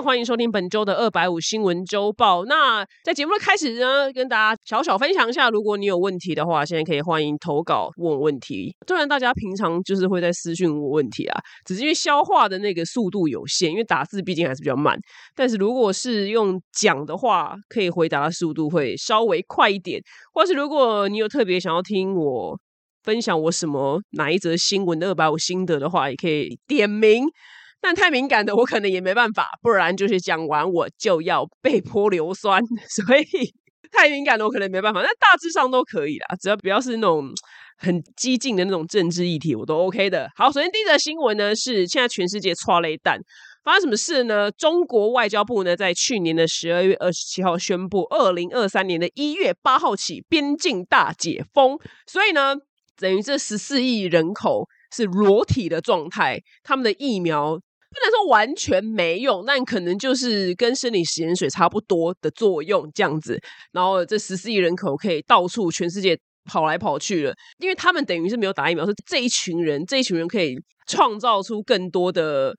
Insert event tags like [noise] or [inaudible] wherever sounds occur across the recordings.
欢迎收听本周的二百五新闻周报。那在节目的开始呢，跟大家小小分享一下，如果你有问题的话，现在可以欢迎投稿问问题。虽然大家平常就是会在私讯问问题啊，只是因为消化的那个速度有限，因为打字毕竟还是比较慢。但是如果是用讲的话，可以回答的速度会稍微快一点。或是如果你有特别想要听我分享我什么哪一则新闻的二百五心得的话，也可以点名。但太敏感的，我可能也没办法，不然就是讲完我就要被泼硫酸，[laughs] 所以太敏感的我可能没办法。但大致上都可以啦，只要不要是那种很激进的那种政治议题，我都 OK 的。好，首先第一则新闻呢是现在全世界抓雷弹，发生什么事呢？中国外交部呢在去年的十二月二十七号宣布，二零二三年的一月八号起边境大解封，所以呢，等于这十四亿人口是裸体的状态，他们的疫苗。不能说完全没用，但可能就是跟生理食盐水差不多的作用这样子。然后这十四亿人口可以到处全世界跑来跑去了，因为他们等于是没有打疫苗，是这一群人，这一群人可以创造出更多的。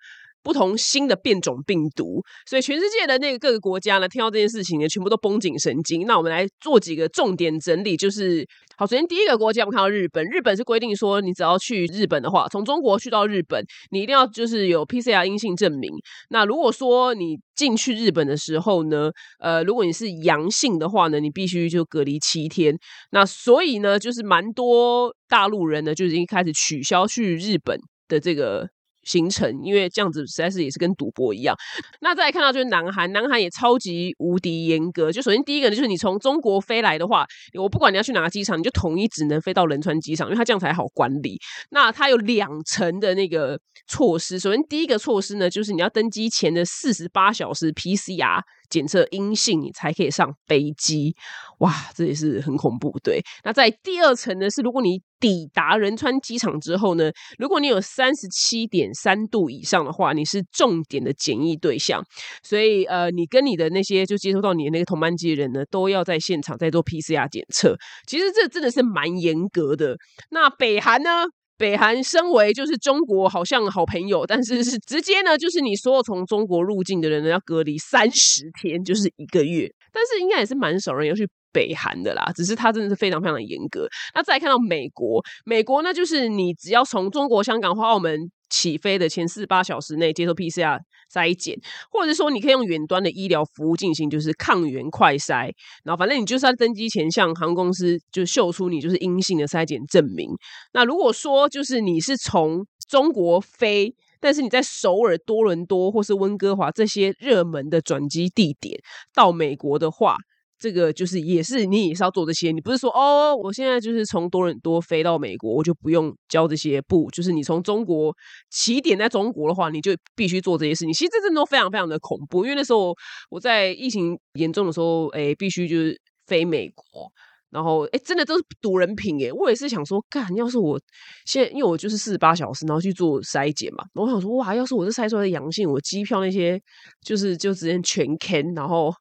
不同新的变种病毒，所以全世界的那个各个国家呢，听到这件事情呢，全部都绷紧神经。那我们来做几个重点整理，就是好，首先第一个国家，我们看到日本，日本是规定说，你只要去日本的话，从中国去到日本，你一定要就是有 PCR 阴性证明。那如果说你进去日本的时候呢，呃，如果你是阳性的话呢，你必须就隔离七天。那所以呢，就是蛮多大陆人呢，就已经开始取消去日本的这个。行程，因为这样子实在是也是跟赌博一样。那再来看到就是南韩，南韩也超级无敌严格。就首先第一个呢，就是你从中国飞来的话，我不管你要去哪个机场，你就统一只能飞到仁川机场，因为它这样才好管理。那它有两层的那个措施。首先第一个措施呢，就是你要登机前的四十八小时 PCR。检测阴性，你才可以上飞机。哇，这也是很恐怖。对，那在第二层呢，是如果你抵达仁川机场之后呢，如果你有三十七点三度以上的话，你是重点的检疫对象。所以，呃，你跟你的那些就接收到你的那个同班机的人呢，都要在现场再做 PCR 检测。其实这真的是蛮严格的。那北韩呢？北韩身为就是中国好像好朋友，但是是直接呢，就是你所有从中国入境的人呢要隔离三十天，就是一个月。但是应该也是蛮少人要去北韩的啦，只是它真的是非常非常的严格。那再看到美国，美国呢就是你只要从中国香港或澳门起飞的前四八小时内接受 PCR。筛检，或者说你可以用远端的医疗服务进行，就是抗原快筛，然后反正你就是在登机前向航空公司就秀出你就是阴性的筛检证明。那如果说就是你是从中国飞，但是你在首尔、多伦多或是温哥华这些热门的转机地点到美国的话。这个就是也是你也是要做这些，你不是说哦，我现在就是从多伦多飞到美国，我就不用交这些不？就是你从中国起点在中国的话，你就必须做这些事情。其实这真的都非常非常的恐怖，因为那时候我在疫情严重的时候，哎，必须就是飞美国，然后哎，真的都是赌人品哎。我也是想说，干，要是我现在因为我就是四十八小时，然后去做筛检嘛，我想说哇，要是我是筛出来的阳性，我机票那些就是就直接全坑然后。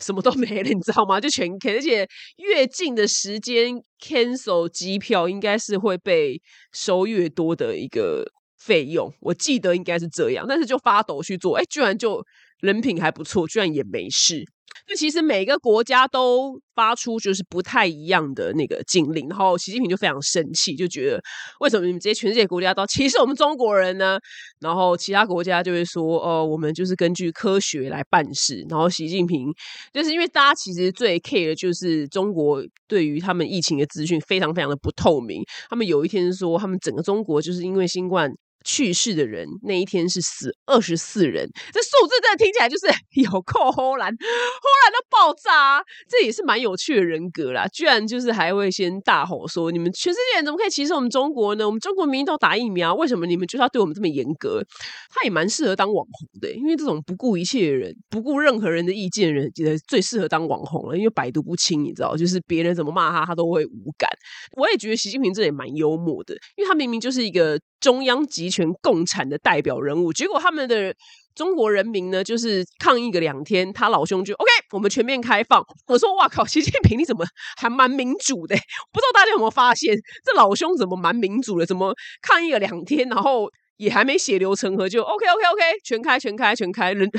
什么都没了，你知道吗？就全 c 而且越近的时间 cancel 机票，应该是会被收越多的一个费用。我记得应该是这样，但是就发抖去做，哎，居然就人品还不错，居然也没事。那其实每个国家都发出就是不太一样的那个禁令，然后习近平就非常生气，就觉得为什么你们这些全世界国家都歧视我们中国人呢？然后其他国家就会说，哦，我们就是根据科学来办事。然后习近平就是因为大家其实最 care 的就是中国对于他们疫情的资讯非常非常的不透明。他们有一天说，他们整个中国就是因为新冠。去世的人那一天是死二十四人，这数字真的听起来就是 [laughs] 有够忽然，忽然到爆炸，这也是蛮有趣的人格啦。居然就是还会先大吼说：“你们全世界人怎么可以歧视我们中国呢？我们中国民民都打疫苗，为什么你们就是要对我们这么严格？”他也蛮适合当网红的，因为这种不顾一切的人，不顾任何人的意见的人，觉得最适合当网红了。因为百毒不侵，你知道，就是别人怎么骂他，他都会无感。我也觉得习近平这也蛮幽默的，因为他明明就是一个。中央集权共产的代表人物，结果他们的中国人民呢，就是抗议个两天，他老兄就 OK，我们全面开放。我说哇靠，习近平你怎么还蛮民主的？不知道大家有没有发现，这老兄怎么蛮民主的？怎么抗议了两天，然后也还没血流成河，就 OK OK OK，全开全开全开，人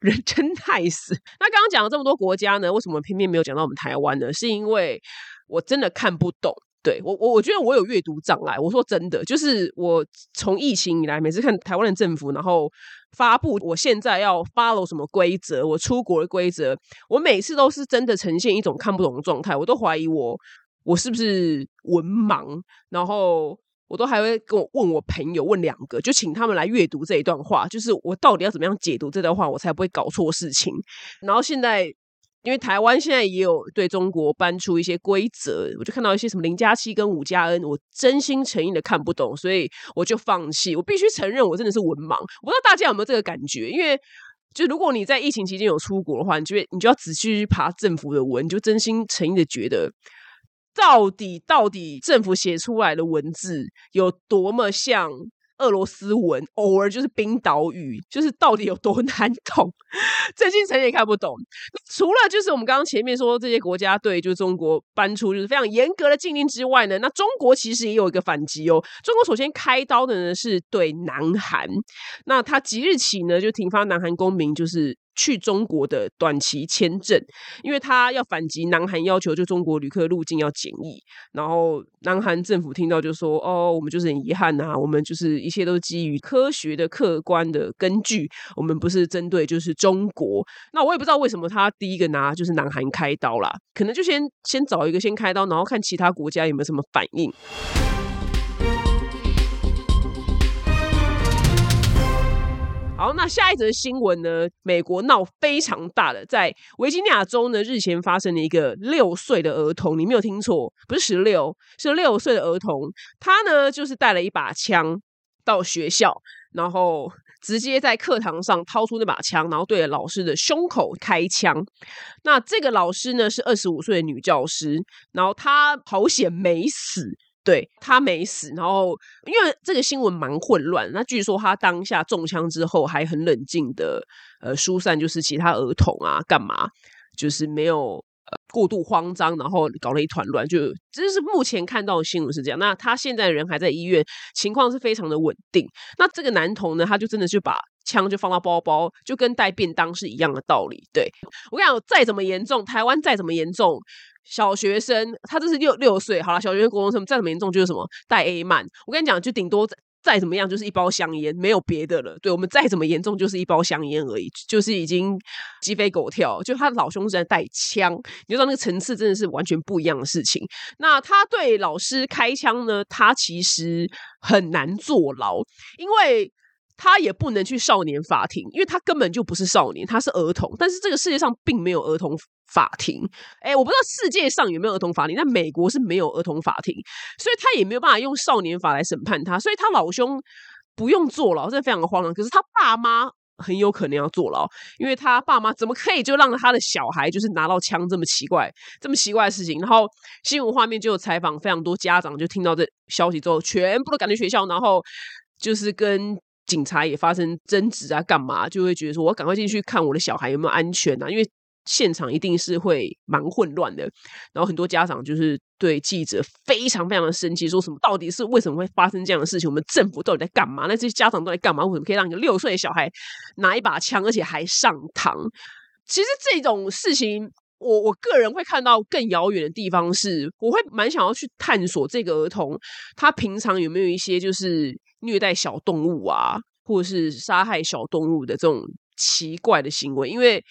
人真 nice。那刚刚讲了这么多国家呢，为什么偏偏没有讲到我们台湾呢？是因为我真的看不懂。对我，我我觉得我有阅读障碍。我说真的，就是我从疫情以来，每次看台湾的政府，然后发布我现在要 follow 什么规则，我出国的规则，我每次都是真的呈现一种看不懂的状态。我都怀疑我我是不是文盲，然后。我都还会跟我问我朋友问两个，就请他们来阅读这一段话，就是我到底要怎么样解读这段话，我才不会搞错事情。然后现在，因为台湾现在也有对中国搬出一些规则，我就看到一些什么零加七跟五加 N，我真心诚意的看不懂，所以我就放弃。我必须承认，我真的是文盲。我不知道大家有没有这个感觉？因为就如果你在疫情期间有出国的话，你就你就要仔细去爬政府的文，你就真心诚意的觉得。到底到底政府写出来的文字有多么像俄罗斯文，偶尔就是冰岛语，就是到底有多难懂？郑新成也看不懂。除了就是我们刚刚前面说这些国家对就中国搬出就是非常严格的禁令之外呢，那中国其实也有一个反击哦。中国首先开刀的呢是对南韩，那他即日起呢就停发南韩公民就是。去中国的短期签证，因为他要反击南韩要求，就中国旅客入境要检疫。然后南韩政府听到就说：“哦，我们就是很遗憾呐，我们就是一切都基于科学的、客观的根据，我们不是针对就是中国。”那我也不知道为什么他第一个拿就是南韩开刀啦，可能就先先找一个先开刀，然后看其他国家有没有什么反应。好，那下一则新闻呢？美国闹非常大的，在维吉尼亚州呢，日前发生了一个六岁的儿童，你没有听错，不是十六，是六岁的儿童。他呢，就是带了一把枪到学校，然后直接在课堂上掏出那把枪，然后对着老师的胸口开枪。那这个老师呢，是二十五岁的女教师，然后她好险没死。对他没死，然后因为这个新闻蛮混乱，那据说他当下中枪之后还很冷静的，呃，疏散就是其他儿童啊，干嘛就是没有呃过度慌张，然后搞了一团乱，就这是目前看到的新闻是这样。那他现在人还在医院，情况是非常的稳定。那这个男童呢，他就真的就把枪就放到包包，就跟带便当是一样的道理。对我跟你讲，再怎么严重，台湾再怎么严重。小学生，他这是六六岁，好了，小学生、高中生再怎么严重就是什么带 A 曼。我跟你讲，就顶多再怎么样就是一包香烟，没有别的了。对我们再怎么严重就是一包香烟而已，就是已经鸡飞狗跳。就他的老兄在带枪，你就知道那个层次真的是完全不一样的事情。那他对老师开枪呢？他其实很难坐牢，因为。他也不能去少年法庭，因为他根本就不是少年，他是儿童。但是这个世界上并没有儿童法庭，哎，我不知道世界上有没有儿童法庭，但美国是没有儿童法庭，所以他也没有办法用少年法来审判他。所以他老兄不用坐牢，真的非常的荒唐。可是他爸妈很有可能要坐牢，因为他爸妈怎么可以就让他的小孩就是拿到枪这么奇怪、这么奇怪的事情？然后新闻画面就有采访非常多家长，就听到这消息之后，全部都赶去学校，然后就是跟。警察也发生争执啊，干嘛就会觉得说，我赶快进去看我的小孩有没有安全啊？因为现场一定是会蛮混乱的。然后很多家长就是对记者非常非常的生气，说什么到底是为什么会发生这样的事情？我们政府到底在干嘛？那这些家长都在干嘛？为什么可以让一个六岁的小孩拿一把枪，而且还上膛？其实这种事情，我我个人会看到更遥远的地方，是我会蛮想要去探索这个儿童他平常有没有一些就是。虐待小动物啊，或者是杀害小动物的这种奇怪的行为，因为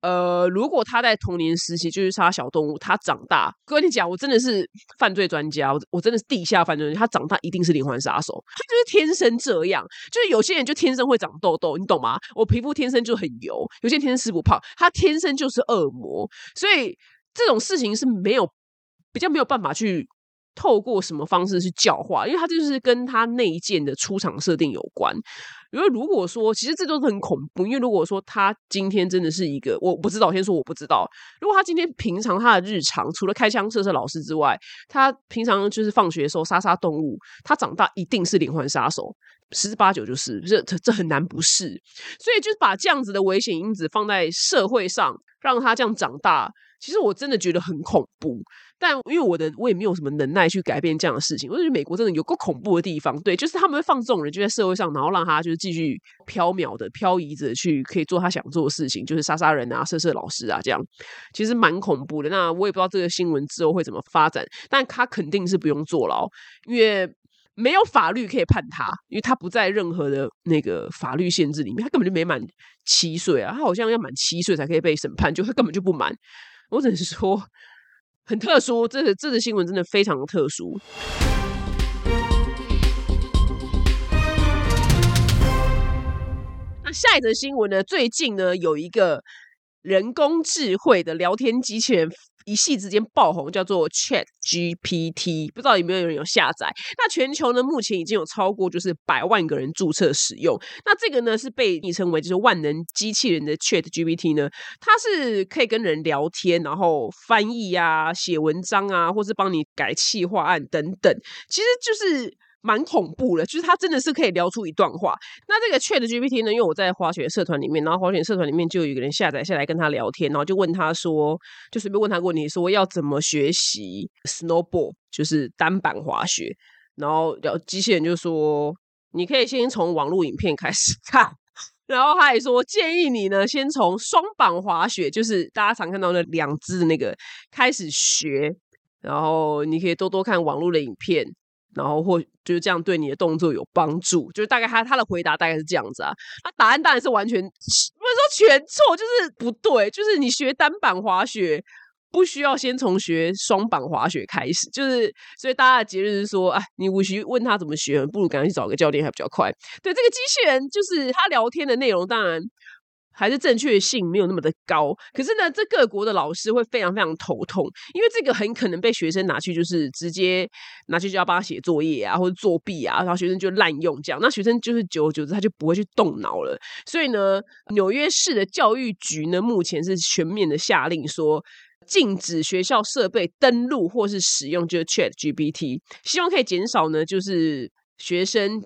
呃，如果他在童年时期就是杀小动物，他长大，跟你讲，我真的是犯罪专家，我我真的是地下犯罪，他长大一定是连环杀手，他就是天生这样，就是有些人就天生会长痘痘，你懂吗？我皮肤天生就很油，有些人天生吃不胖，他天生就是恶魔，所以这种事情是没有比较没有办法去。透过什么方式去教化？因为他就是跟他那一件的出场设定有关。因为如果说，其实这都是很恐怖。因为如果说他今天真的是一个，我不知道，先说我不知道。如果他今天平常他的日常除了开枪射射老师之外，他平常就是放学的时候杀杀动物，他长大一定是连环杀手，十之八九就是这这这很难不是。所以就是把这样子的危险因子放在社会上。让他这样长大，其实我真的觉得很恐怖。但因为我的我也没有什么能耐去改变这样的事情，我觉得美国真的有个恐怖的地方，对，就是他们会放这种人就在社会上，然后让他就是继续飘渺的漂移着去，可以做他想做的事情，就是杀杀人啊、射射老师啊这样，其实蛮恐怖的。那我也不知道这个新闻之后会怎么发展，但他肯定是不用坐牢，因为没有法律可以判他，因为他不在任何的那个法律限制里面，他根本就没满七岁啊，他好像要满七岁才可以被审判，就他根本就不满。我只能说。很特殊，这个这个新闻真的非常特殊。那下一则新闻呢？最近呢，有一个人工智慧的聊天机器人。一夕之间爆红，叫做 Chat GPT，不知道有没有人有下载？那全球呢，目前已经有超过就是百万个人注册使用。那这个呢，是被昵称为就是万能机器人的 Chat GPT 呢，它是可以跟人聊天，然后翻译啊、写文章啊，或是帮你改企划案等等，其实就是。蛮恐怖的，就是他真的是可以聊出一段话。那这个 Chat GPT 呢？因为我在滑雪社团里面，然后滑雪社团里面就有一个人下载下来跟他聊天，然后就问他说，就随便问他问题，说要怎么学习 snowboard，就是单板滑雪。然后聊机器人就说，你可以先从网络影片开始看。[laughs] 然后他还说，建议你呢先从双板滑雪，就是大家常看到的两只那个开始学。然后你可以多多看网络的影片。然后或就是这样对你的动作有帮助，就是大概他他的回答大概是这样子啊。那答案当然是完全不是说全错，就是不对。就是你学单板滑雪不需要先从学双板滑雪开始，就是所以大家的结论是说，哎，你无需问他怎么学，不如赶快去找个教练还比较快。对这个机器人，就是他聊天的内容，当然。还是正确性没有那么的高，可是呢，这各国的老师会非常非常头痛，因为这个很可能被学生拿去就是直接拿去就要帮他写作业啊，或者作弊啊，然后学生就滥用这样，那学生就是久而久之他就不会去动脑了。所以呢，纽约市的教育局呢，目前是全面的下令说，禁止学校设备登录或是使用就是 Chat GPT，希望可以减少呢就是学生。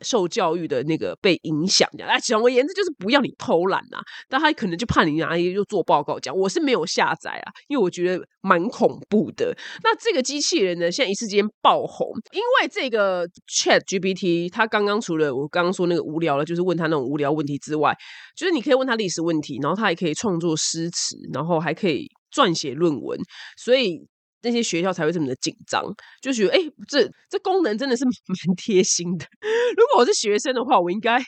受教育的那个被影响，这样哎，总而言之就是不要你偷懒呐。但他可能就怕你拿一就做报告讲，我是没有下载啊，因为我觉得蛮恐怖的。那这个机器人呢，现在一时间爆红，因为这个 Chat GPT，它刚刚除了我刚刚说那个无聊了，就是问他那种无聊问题之外，就是你可以问他历史问题，然后他还可以创作诗词，然后还可以撰写论文，所以。那些学校才会这么的紧张，就觉得哎，这这功能真的是 [laughs] 蛮贴心的。如果我是学生的话，我应该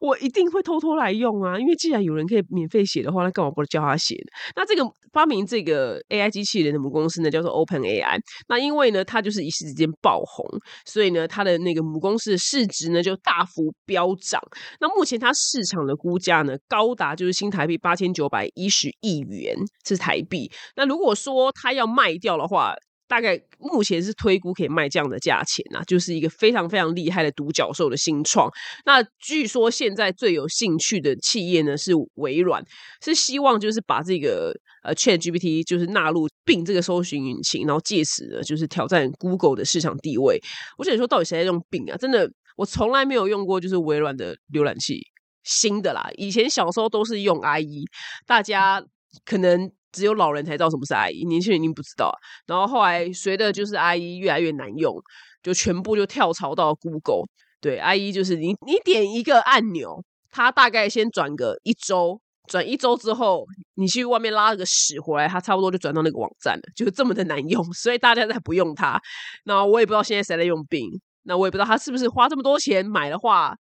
我一定会偷偷来用啊，因为既然有人可以免费写的话，那干嘛不教他写？那这个发明这个 AI 机器人的母公司呢，叫做 Open AI。那因为呢，它就是一时之间爆红，所以呢，它的那个母公司的市值呢就大幅飙涨。那目前它市场的估价呢，高达就是新台币八千九百一十亿元，是台币。那如果说它要卖掉的话，啊大概目前是推估可以卖这样的价钱呐，就是一个非常非常厉害的独角兽的新创。那据说现在最有兴趣的企业呢是微软，是希望就是把这个呃 Chat GPT 就是纳入并这个搜寻引擎，然后借此呢就是挑战 Google 的市场地位。我想说，到底谁在用并啊？真的，我从来没有用过就是微软的浏览器，新的啦。以前小时候都是用 IE，大家可能。只有老人才知道什么是阿姨年轻人一定不知道。然后后来随着就是阿姨越来越难用，就全部就跳槽到 Google。对阿姨就是你你点一个按钮，它大概先转个一周，转一周之后，你去外面拉了个屎回来，它差不多就转到那个网站了，就是这么的难用。[laughs] 所以大家在不用它。那我也不知道现在谁在用病，那我也不知道他是不是花这么多钱买的话，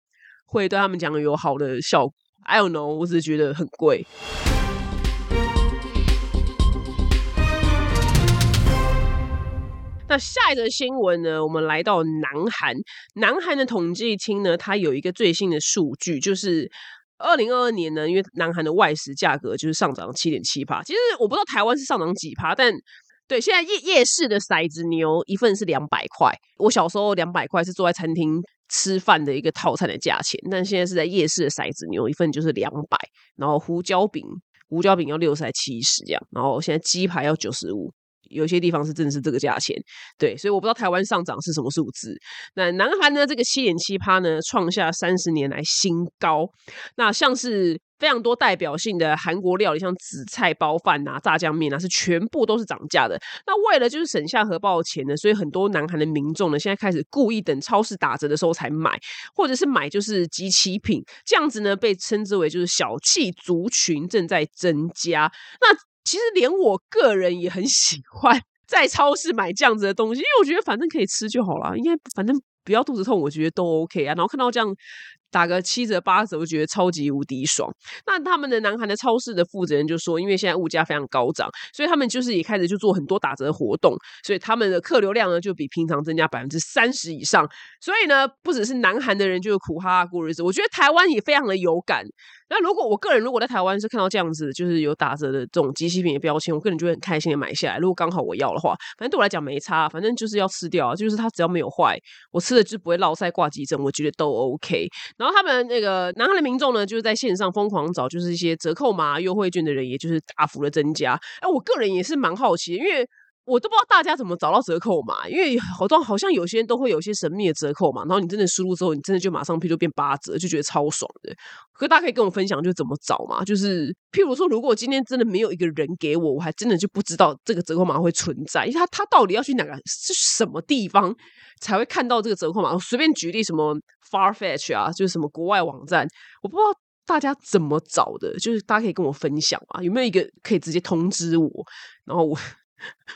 会对他们讲有好的效果。I don't know，我只是觉得很贵。那下一则新闻呢？我们来到南韩，南韩的统计厅呢，它有一个最新的数据，就是二零二二年呢，因为南韩的外食价格就是上涨七点七趴。其实我不知道台湾是上涨几趴，但对现在夜夜市的骰子牛一份是两百块。我小时候两百块是坐在餐厅吃饭的一个套餐的价钱，但现在是在夜市的骰子牛一份就是两百，然后胡椒饼胡椒饼要六十还七十这样，然后现在鸡排要九十五。有些地方是真的是这个价钱，对，所以我不知道台湾上涨是什么数字。那南韩呢？这个七点七趴呢，创下三十年来新高。那像是非常多代表性的韩国料理，像紫菜包饭啊、炸酱面啊，是全部都是涨价的。那为了就是省下荷包钱呢，所以很多南韩的民众呢，现在开始故意等超市打折的时候才买，或者是买就是集齐品，这样子呢被称之为就是小气族群正在增加。那其实连我个人也很喜欢在超市买这样子的东西，因为我觉得反正可以吃就好了，应该反正不要肚子痛，我觉得都 OK 啊。然后看到这样。打个七折八折，我觉得超级无敌爽。那他们的南韩的超市的负责人就说，因为现在物价非常高涨，所以他们就是也开始就做很多打折活动，所以他们的客流量呢就比平常增加百分之三十以上。所以呢，不只是南韩的人就苦哈哈过日子，我觉得台湾也非常的有感。那如果我个人如果在台湾是看到这样子，就是有打折的这种机器品的标签，我个人就会很开心的买下来。如果刚好我要的话，反正对我来讲没差，反正就是要吃掉，就是它只要没有坏，我吃了就不会落腮挂急诊，我觉得都 OK。然后他们那个南韩的民众呢，就是在线上疯狂找，就是一些折扣码、优惠券的人，也就是大幅的增加。哎，我个人也是蛮好奇，因为。我都不知道大家怎么找到折扣码，因为好多好像有些人都会有一些神秘的折扣嘛，然后你真的输入之后，你真的就马上譬如变八折，就觉得超爽的。可大家可以跟我分享，就怎么找嘛？就是譬如说，如果今天真的没有一个人给我，我还真的就不知道这个折扣码会存在，因为他他到底要去哪个是什么地方才会看到这个折扣码？我随便举例，什么 Farfetch 啊，就是什么国外网站，我不知道大家怎么找的，就是大家可以跟我分享啊，有没有一个可以直接通知我，然后我。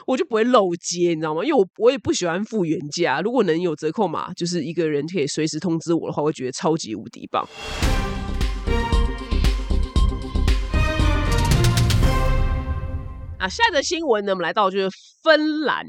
我就不会漏接，你知道吗？因为我我也不喜欢付原价。如果能有折扣码，就是一个人可以随时通知我的话，我会觉得超级无敌棒。啊，下一个新闻呢，我们来到就是芬兰。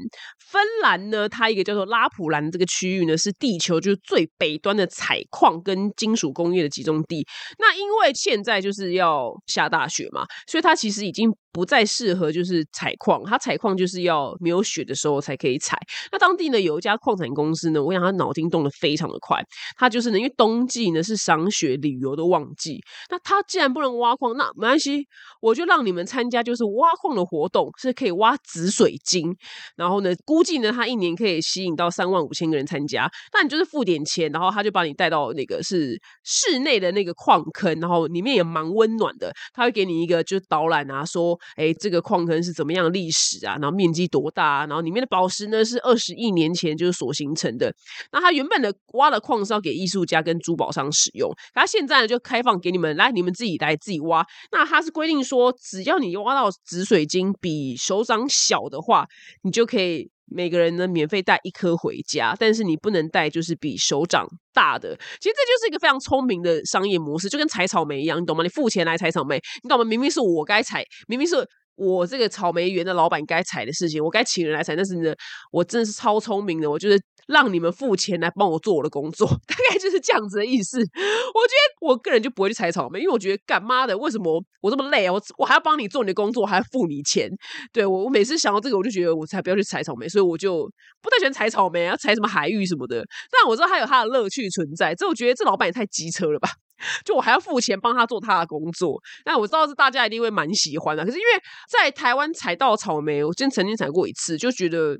芬兰呢，它一个叫做拉普兰这个区域呢，是地球就是最北端的采矿跟金属工业的集中地。那因为现在就是要下大雪嘛，所以它其实已经。不再适合就是采矿，它采矿就是要没有雪的时候才可以采。那当地呢有一家矿产公司呢，我想他脑筋动得非常的快，他就是呢因为冬季呢是赏雪旅游的旺季，那他既然不能挖矿，那没关系，我就让你们参加就是挖矿的活动，是可以挖紫水晶。然后呢，估计呢他一年可以吸引到三万五千个人参加。那你就是付点钱，然后他就把你带到那个是室内的那个矿坑，然后里面也蛮温暖的，他会给你一个就是导览啊，说。哎，这个矿坑是怎么样历史啊？然后面积多大啊？然后里面的宝石呢是二十亿年前就是所形成的。那它原本的挖的矿是要给艺术家跟珠宝商使用，它现在呢就开放给你们来，你们自己来自己挖。那它是规定说，只要你挖到紫水晶比手掌小的话，你就可以每个人呢免费带一颗回家。但是你不能带就是比手掌大的。其实这就是一个非常聪明的商业模式，就跟采草莓一样，你懂吗？你付钱来采草莓，你懂吗？明明是我该采，明明是。我这个草莓园的老板该采的事情，我该请人来采。但是呢，我真的是超聪明的，我就是让你们付钱来帮我做我的工作，大概就是这样子的意思。我觉得我个人就不会去采草莓，因为我觉得干妈的为什么我这么累啊？我我还要帮你做你的工作，还要付你钱。对我，我每次想到这个，我就觉得我才不要去采草莓，所以我就不太喜欢采草莓啊，采什么海芋什么的。但我知道它有它的乐趣存在，这我觉得这老板也太机车了吧。[laughs] 就我还要付钱帮他做他的工作，那我知道是大家一定会蛮喜欢的。可是因为在台湾采到草莓，我真曾经采过一次，就觉得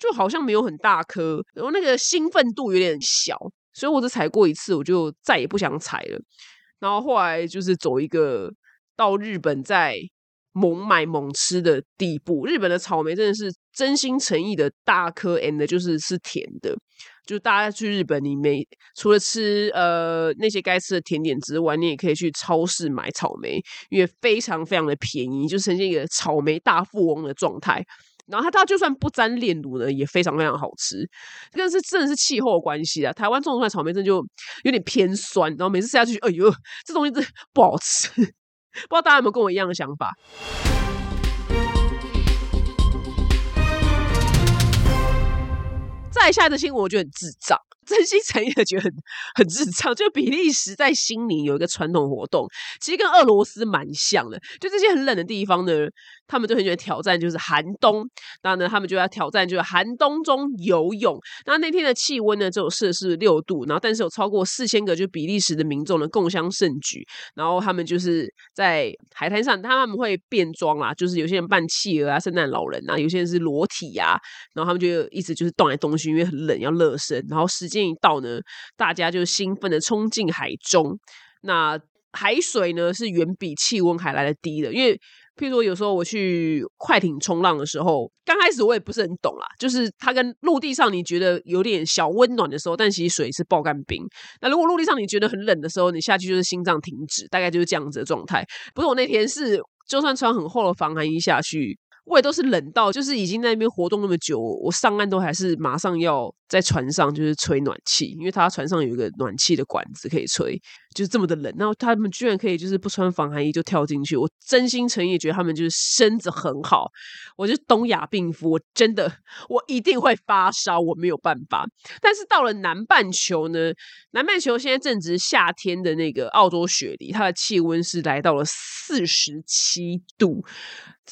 就好像没有很大颗，然后那个兴奋度有点小，所以我只采过一次，我就再也不想采了。然后后来就是走一个到日本再猛买猛吃的地步。日本的草莓真的是真心诚意的大颗，and 就是是甜的。就大家去日本，你没除了吃呃那些该吃的甜点之外，你也可以去超市买草莓，因为非常非常的便宜，就呈现一个草莓大富翁的状态。然后它它就算不沾炼乳呢，也非常非常好吃。这个是真的是气候关系啊，台湾种出来草莓真的就有点偏酸，然后每次吃下去，哎呦，这东西真不好吃。[laughs] 不知道大家有没有跟我一样的想法？再下一个新闻，我觉得很智障。真心诚意的觉得很很智障，就比利时在新年有一个传统活动，其实跟俄罗斯蛮像的。就这些很冷的地方呢，他们就很喜欢挑战，就是寒冬。然后呢，他们就要挑战，就是寒冬中游泳。那那天的气温呢，只有摄氏六度，然后但是有超过四千个就比利时的民众呢共襄盛举。然后他们就是在海滩上，他们会变装啦，就是有些人扮企鹅啊、圣诞老人啊，有些人是裸体呀。然后他们就一直就是动来动去，因为很冷要热身。然后时间一到呢，大家就兴奋的冲进海中。那海水呢是远比气温还来的低的，因为。譬如说，有时候我去快艇冲浪的时候，刚开始我也不是很懂啦。就是它跟陆地上你觉得有点小温暖的时候，但其实水是爆干冰。那如果陆地上你觉得很冷的时候，你下去就是心脏停止，大概就是这样子的状态。不是我那天是，就算穿很厚的防寒衣下去。我也都是冷到，就是已经在那边活动那么久，我上岸都还是马上要在船上就是吹暖气，因为他船上有一个暖气的管子可以吹，就是这么的冷。然后他们居然可以就是不穿防寒衣就跳进去，我真心诚意觉得他们就是身子很好。我就东亚病夫，我真的我一定会发烧，我没有办法。但是到了南半球呢，南半球现在正值夏天的那个澳洲雪梨，它的气温是来到了四十七度。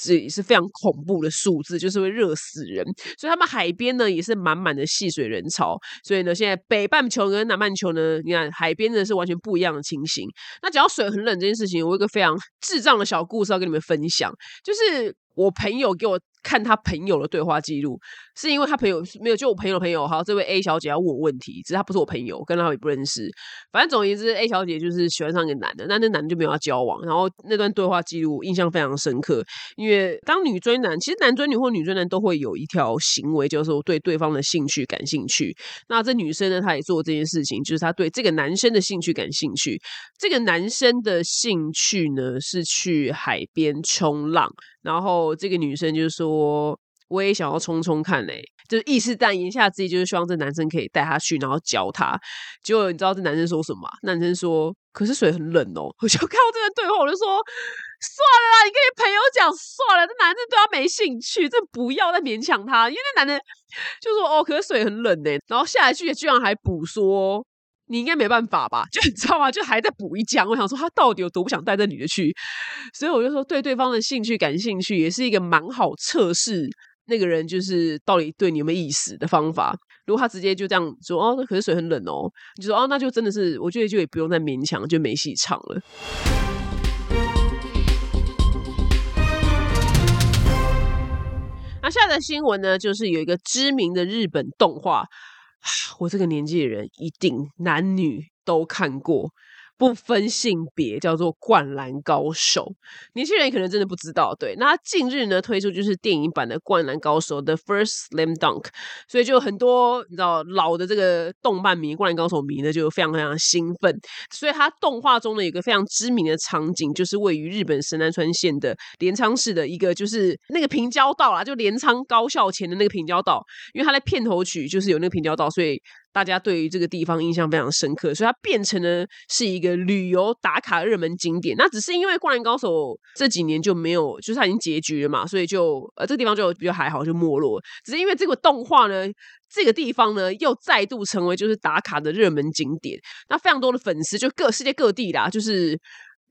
这也是非常恐怖的数字，就是会热死人。所以他们海边呢也是满满的戏水人潮。所以呢，现在北半球跟南半球呢，你看海边呢是完全不一样样的情形。那讲到水很冷这件事情，我有一个非常智障的小故事要跟你们分享，就是我朋友给我。看他朋友的对话记录，是因为他朋友没有就我朋友的朋友好，这位 A 小姐要问我问题，只是她不是我朋友，我跟她也不认识。反正总而言之，A 小姐就是喜欢上一个男的，那那男的就没有要交往。然后那段对话记录印象非常深刻，因为当女追男，其实男追女或女追男都会有一条行为，就是说对对方的兴趣感兴趣。那这女生呢，她也做这件事情，就是她对这个男生的兴趣感兴趣。这个男生的兴趣呢，是去海边冲浪。然后这个女生就说，我也想要冲冲看嘞，就是意思但言下之意就是希望这男生可以带她去，然后教她。结果你知道这男生说什么？男生说：“可是水很冷哦。[laughs] ”我就看到这个对话，我就说：“算了啦，你跟你朋友讲算了。”这男生对他没兴趣，这不要再勉强他，因为那男的就说：“哦，可是水很冷呢。”然后下一句居然还补说。你应该没办法吧？[laughs] 就你知道吗？就还在补一讲。我想说他到底有多不想带这女的去，所以我就说对对方的兴趣感兴趣，也是一个蛮好测试那个人就是到底对你有没有意思的方法。如果他直接就这样说哦，那可是水很冷哦，你说哦，那就真的是我觉得就也不用再勉强，就没戏唱了。那下的新闻呢，就是有一个知名的日本动画。我这个年纪的人，一定男女都看过。不分性别，叫做《灌篮高手》。年轻人可能真的不知道。对，那近日呢推出就是电影版的《灌篮高手》的 First Slam Dunk，所以就很多你知道老的这个动漫迷、灌篮高手迷呢就非常非常兴奋。所以它动画中呢有个非常知名的场景，就是位于日本神奈川县的镰仓市的一个就是那个平交道啦，就镰仓高校前的那个平交道。因为它在片头曲就是有那个平交道，所以。大家对于这个地方印象非常深刻，所以它变成了是一个旅游打卡热门景点。那只是因为《灌篮高手》这几年就没有，就是它已经结局了嘛，所以就呃这个地方就比较还好，就没落。只是因为这个动画呢，这个地方呢又再度成为就是打卡的热门景点。那非常多的粉丝就各世界各地啦，就是。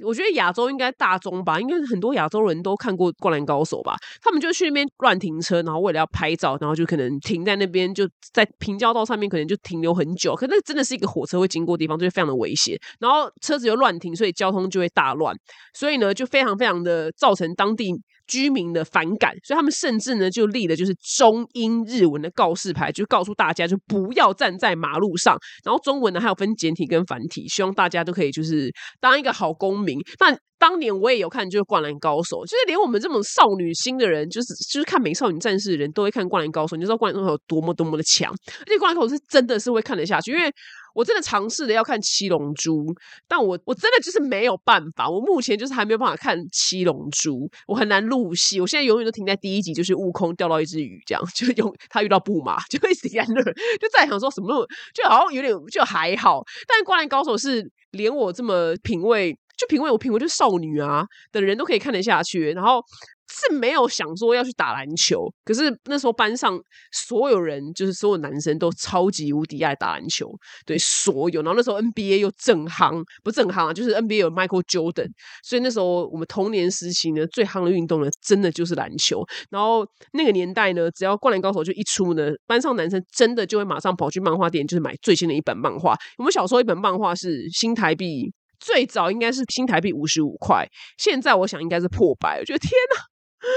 我觉得亚洲应该大中吧，应该很多亚洲人都看过《灌篮高手》吧。他们就去那边乱停车，然后为了要拍照，然后就可能停在那边，就在平交道上面，可能就停留很久。可那真的是一个火车会经过的地方，就是非常的危险。然后车子又乱停，所以交通就会大乱。所以呢，就非常非常的造成当地。居民的反感，所以他们甚至呢就立了就是中英日文的告示牌，就告诉大家就不要站在马路上。然后中文呢还有分简体跟繁体，希望大家都可以就是当一个好公民。那当年我也有看，就是《灌篮高手》，就是连我们这种少女心的人，就是就是看美少女战士的人都会看《灌篮高手》，你知道《灌篮高手》有多么多么的强。而且《灌篮高手》是真的是会看得下去，因为。我真的尝试的要看七龙珠，但我我真的就是没有办法。我目前就是还没有办法看七龙珠，我很难入戏。我现在永远都停在第一集，就是悟空钓到一只鱼，这样就用他遇到布马，就会死在那，就在想说什么，就好像有点就还好。但灌篮高手是连我这么品味，就品味我品味就是少女啊的人都可以看得下去，然后。是没有想说要去打篮球，可是那时候班上所有人，就是所有男生都超级无敌爱打篮球，对所有。然后那时候 NBA 又正夯，不正夯啊，就是 NBA 有 Michael Jordan，所以那时候我们童年时期呢，最夯的运动呢，真的就是篮球。然后那个年代呢，只要灌篮高手就一出呢，班上男生真的就会马上跑去漫画店，就是买最新的一本漫画。我们小时候一本漫画是新台币，最早应该是新台币五十五块，现在我想应该是破百。我觉得天哪！[laughs]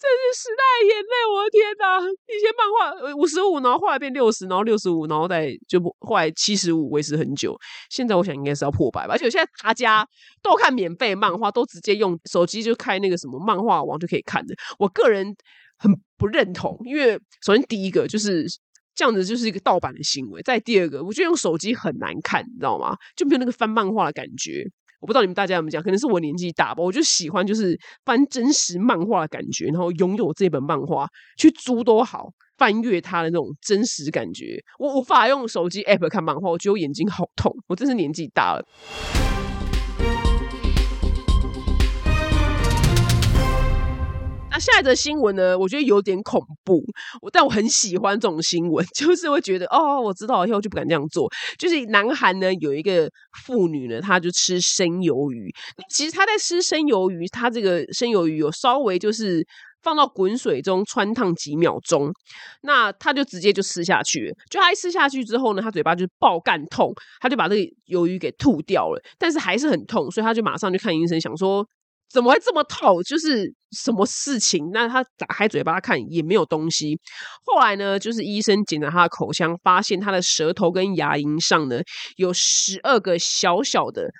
这是时代眼泪，我的天哪！以前漫画五十五，然后后来变六十，然后六十五，然后再就后来七十五维持很久。现在我想应该是要破百吧，而且现在大家都看免费漫画，都直接用手机就开那个什么漫画网就可以看的。我个人很不认同，因为首先第一个就是这样子就是一个盗版的行为，再第二个，我觉得用手机很难看，你知道吗？就没有那个翻漫画的感觉。我不知道你们大家有没有讲，可能是我年纪大吧，我就喜欢就是翻真实漫画的感觉，然后拥有这本漫画去租都好，翻阅它的那种真实感觉。我无法用手机 app 看漫画，我觉得我眼睛好痛，我真是年纪大了。下一则新闻呢？我觉得有点恐怖，但我很喜欢这种新闻，[laughs] 就是会觉得哦，我知道以后就不敢这样做。就是南韩呢有一个妇女呢，她就吃生鱿鱼。其实她在吃生鱿鱼，她这个生鱿鱼有稍微就是放到滚水中穿烫几秒钟，那她就直接就吃下去。就她一吃下去之后呢，她嘴巴就爆干痛，她就把这个鱿鱼给吐掉了，但是还是很痛，所以她就马上去看医生，想说。怎么会这么透？就是什么事情？那他打开嘴巴看也没有东西。后来呢，就是医生检查他的口腔，发现他的舌头跟牙龈上呢有十二个小小的。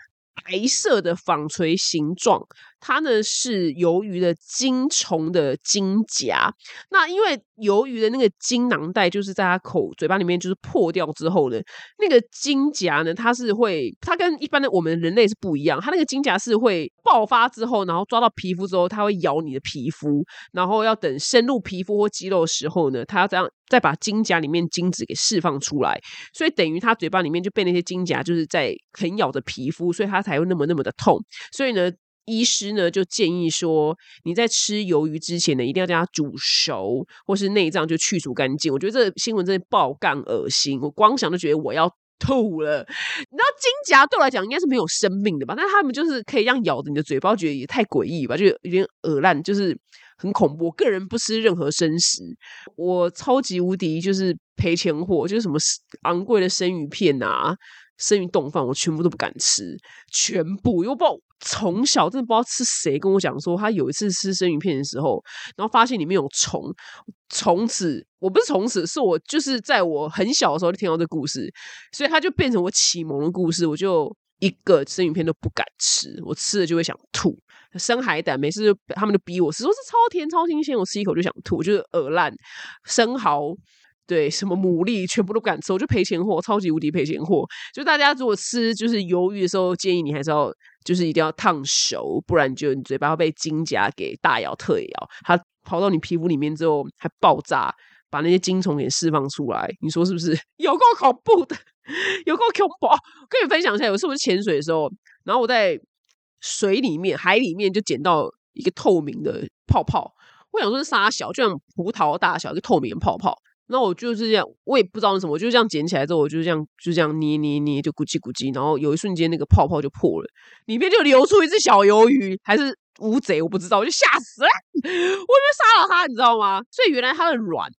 白色的纺锤形状，它呢是鱿鱼的精虫的精夹。那因为鱿鱼的那个精囊袋就是在它口嘴巴里面就是破掉之后呢，那个精夹呢它是会，它跟一般的我们人类是不一样，它那个精夹是会爆发之后，然后抓到皮肤之后，它会咬你的皮肤，然后要等深入皮肤或肌肉的时候呢，它要这样。再把精甲里面精子给释放出来，所以等于他嘴巴里面就被那些精甲就是在啃咬着皮肤，所以他才会那么那么的痛。所以呢，医师呢就建议说，你在吃鱿鱼之前呢，一定要将它煮熟，或是内脏就去除干净。我觉得这新闻真的爆干恶心，我光想都觉得我要吐了。你知道金甲对我来讲应该是没有生命的吧？但他们就是可以让咬着你的嘴巴，觉得也太诡异吧？就有点恶烂，就是。很恐怖，我个人不吃任何生食，我超级无敌就是赔钱货，就是什么昂贵的生鱼片啊、生鱼冻饭，我全部都不敢吃，全部。因为不知道从小真的不知道是谁跟我讲说，他有一次吃生鱼片的时候，然后发现里面有虫，从此我不是从此，是我就是在我很小的时候就听到这故事，所以它就变成我启蒙的故事，我就一个生鱼片都不敢吃，我吃了就会想吐。生海胆，每次就他们就逼我吃，说是超甜超新鲜，我吃一口就想吐，就是耳烂。生蚝，对，什么牡蛎，全部都敢吃，我就赔钱货，超级无敌赔钱货。就大家如果吃就是鱿鱼的时候，建议你还是要就是一定要烫熟，不然就你嘴巴会被金甲给大咬特咬，它跑到你皮肤里面之后还爆炸，把那些精虫给释放出来，你说是不是？[laughs] 有够恐怖的，有够恐怖。跟你分享一下，有次我潜水的时候，然后我在。水里面、海里面就捡到一个透明的泡泡，我想说是沙小，就像葡萄大小一个透明泡泡。那我就是这样，我也不知道为什么，我就这样捡起来之后，我就这样就这样捏捏捏，就咕叽咕叽，然后有一瞬间那个泡泡就破了，里面就流出一只小鱿鱼，还是乌贼，我不知道，我就吓死了，[laughs] 我以为杀了它，你知道吗？所以原来它的卵。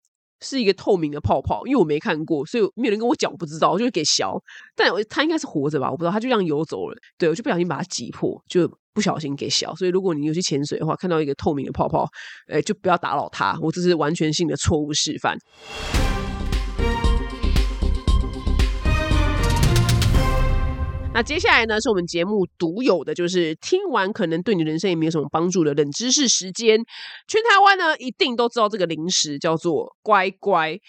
是一个透明的泡泡，因为我没看过，所以没有人跟我讲，我不知道，我就给削。但他应该是活着吧？我不知道，他就这样游走了。对我就不小心把它挤破，就不小心给削。所以如果你有去潜水的话，看到一个透明的泡泡，哎，就不要打扰它。我这是完全性的错误示范。那接下来呢，是我们节目独有的，就是听完可能对你人生也没有什么帮助的冷知识时间。全台湾呢，一定都知道这个零食叫做乖乖。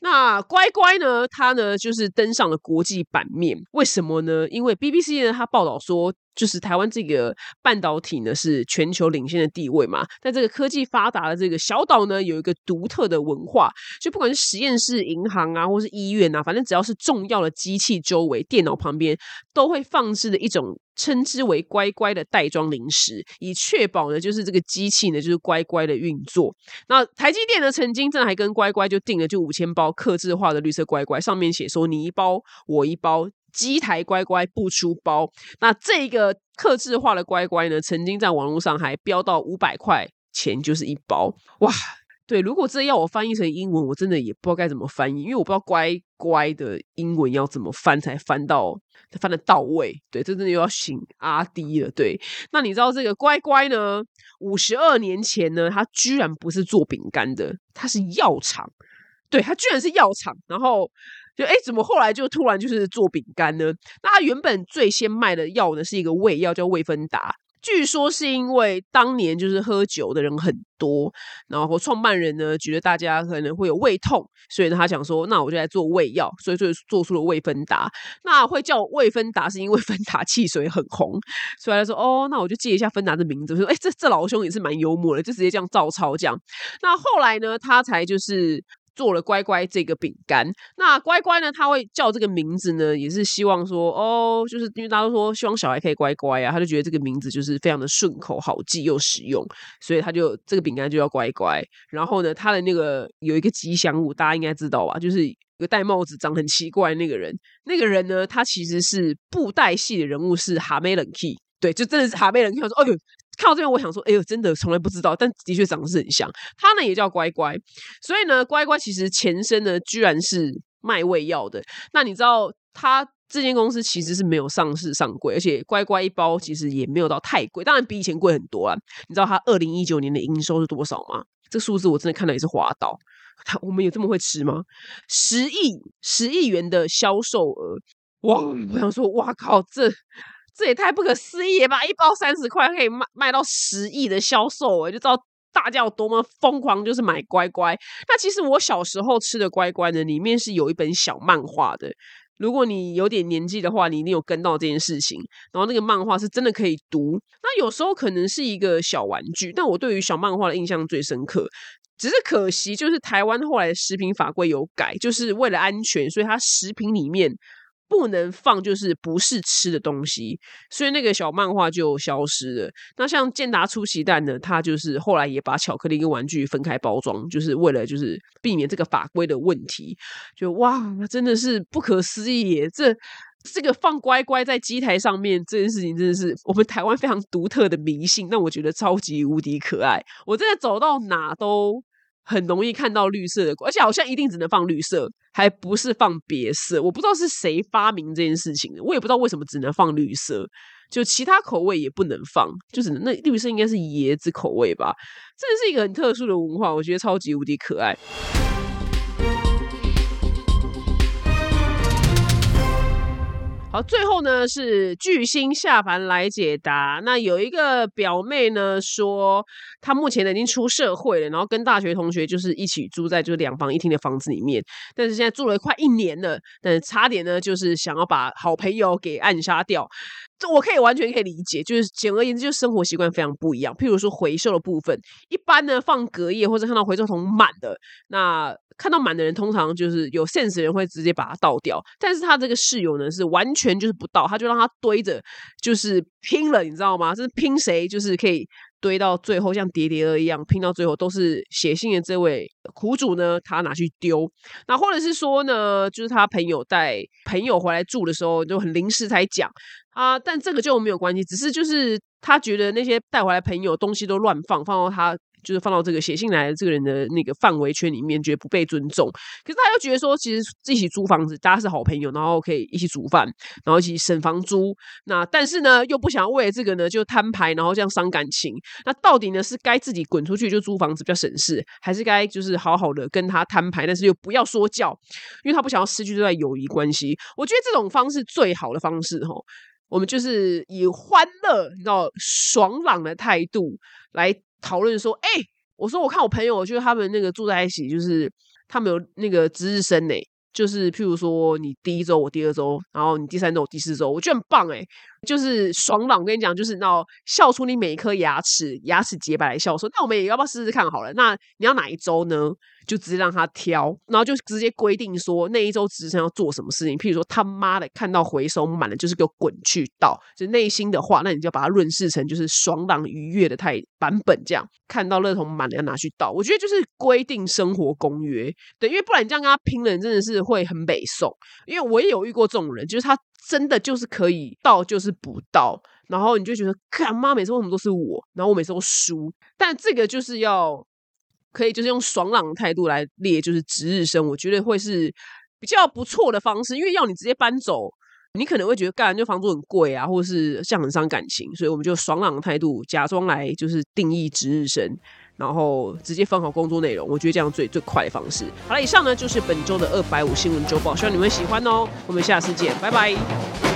那乖乖呢，它呢就是登上了国际版面。为什么呢？因为 BBC 呢，它报道说。就是台湾这个半导体呢，是全球领先的地位嘛。在这个科技发达的这个小岛呢，有一个独特的文化，就不管是实验室、银行啊，或是医院啊，反正只要是重要的机器周围、电脑旁边，都会放置的一种称之为“乖乖”的袋装零食，以确保呢，就是这个机器呢，就是乖乖的运作。那台积电呢，曾经真的还跟乖乖就订了就五千包刻制化的绿色乖乖，上面写说你一包我一包。机台乖乖不出包，那这个刻制化的乖乖呢，曾经在网络上还飙到五百块钱就是一包，哇！对，如果真要我翻译成英文，我真的也不知道该怎么翻译，因为我不知道乖乖的英文要怎么翻才翻到翻的到位。对，这真的又要请阿迪了。对，那你知道这个乖乖呢？五十二年前呢，他居然不是做饼干的，他是药厂。对，他居然是药厂，然后就哎，怎么后来就突然就是做饼干呢？那他原本最先卖的药呢，是一个胃药，叫胃芬达。据说是因为当年就是喝酒的人很多，然后创办人呢觉得大家可能会有胃痛，所以他想说，那我就来做胃药，所以就做出了胃芬达。那会叫胃芬达是因为芬达汽水很红，所以他说哦，那我就借一下芬达的名字。说哎，这这老兄也是蛮幽默的，就直接这样照抄这样。那后来呢，他才就是。做了乖乖这个饼干，那乖乖呢？他会叫这个名字呢，也是希望说，哦，就是因为大家都说希望小孩可以乖乖啊，他就觉得这个名字就是非常的顺口、好记又实用，所以他就这个饼干就叫乖乖。然后呢，他的那个有一个吉祥物，大家应该知道吧？就是一个戴帽子、长很奇怪那个人。那个人呢，他其实是布袋戏的人物，是哈梅冷 key。对，就真的是哈梅冷 key。说，哦呦。看到这边，我想说，哎呦，真的从来不知道，但的确长得是很像。它呢也叫乖乖，所以呢，乖乖其实前身呢居然是卖胃药的。那你知道，它这间公司其实是没有上市上柜，而且乖乖一包其实也没有到太贵，当然比以前贵很多啊。你知道它二零一九年的营收是多少吗？这数字我真的看到也是滑倒。他我们有这么会吃吗？十亿十亿元的销售额，哇！我想说，哇靠，这。这也太不可思议了吧！一包三十块可以卖卖到十亿的销售，哎，就知道大家有多么疯狂，就是买乖乖。那其实我小时候吃的乖乖呢，里面是有一本小漫画的。如果你有点年纪的话，你一定有跟到这件事情。然后那个漫画是真的可以读。那有时候可能是一个小玩具，但我对于小漫画的印象最深刻。只是可惜，就是台湾后来的食品法规有改，就是为了安全，所以它食品里面。不能放就是不是吃的东西，所以那个小漫画就消失了。那像健达出奇蛋呢，它就是后来也把巧克力跟玩具分开包装，就是为了就是避免这个法规的问题。就哇，真的是不可思议！耶！这这个放乖乖在机台上面这件事情，真的是我们台湾非常独特的迷信。那我觉得超级无敌可爱，我真的走到哪都。很容易看到绿色的，而且好像一定只能放绿色，还不是放别色。我不知道是谁发明这件事情的，我也不知道为什么只能放绿色，就其他口味也不能放，就只能那绿色应该是椰子口味吧。这是一个很特殊的文化，我觉得超级无敌可爱。好，最后呢是巨星下凡来解答。那有一个表妹呢说，她目前呢已经出社会了，然后跟大学同学就是一起住在就是两房一厅的房子里面，但是现在住了快一年了，但是差点呢就是想要把好朋友给暗杀掉。这我可以完全可以理解，就是简而言之，就是生活习惯非常不一样。譬如说回收的部分，一般呢放隔夜或者看到回收桶满的，那看到满的人通常就是有 sense 的人会直接把它倒掉。但是他这个室友呢是完全就是不倒，他就让他堆着，就是拼了，你知道吗？就是拼谁就是可以。堆到最后像叠叠乐一样拼到最后都是写信的这位苦主呢，他拿去丢。那或者是说呢，就是他朋友带朋友回来住的时候就很临时才讲啊，但这个就没有关系，只是就是他觉得那些带回来朋友东西都乱放，放到他。就是放到这个写信来的这个人的那个范围圈里面，觉得不被尊重。可是他又觉得说，其实一起租房子，大家是好朋友，然后可以一起煮饭，然后一起省房租。那但是呢，又不想要为了这个呢就摊牌，然后这样伤感情。那到底呢是该自己滚出去就租房子比较省事，还是该就是好好的跟他摊牌，但是又不要说教，因为他不想要失去这段友谊关系。我觉得这种方式最好的方式，哈，我们就是以欢乐、你知道爽朗的态度来。讨论说，哎，我说我看我朋友，就是他们那个住在一起，就是他们有那个值日生呢，就是譬如说你第一周，我第二周，然后你第三周，我第四周，我觉得很棒哎，就是爽朗。我跟你讲，就是那笑出你每一颗牙齿，牙齿洁白来笑说，那我们也要不要试试看好了？那你要哪一周呢？就直接让他挑，然后就直接规定说那一周值日生要做什么事情。譬如说他妈的看到回收满了，就是给我滚去倒。就内心的话，那你就把它润饰成就是爽朗愉悦的态版本，这样看到乐桶满了要拿去倒。我觉得就是规定生活公约，对，因为不然你这样跟他拼了，真的是会很北宋。因为我也有遇过这种人，就是他真的就是可以倒，就是不倒，然后你就觉得干妈每次为什么都是我，然后我每次都输。但这个就是要。可以就是用爽朗的态度来列，就是值日生，我觉得会是比较不错的方式，因为要你直接搬走。你可能会觉得，干就房租很贵啊，或者是这样很伤感情，所以我们就爽朗的态度，假装来就是定义值日生，然后直接分好工作内容。我觉得这样最最快的方式。好了，以上呢就是本周的二百五新闻周报，希望你们喜欢哦。我们下次见，拜拜。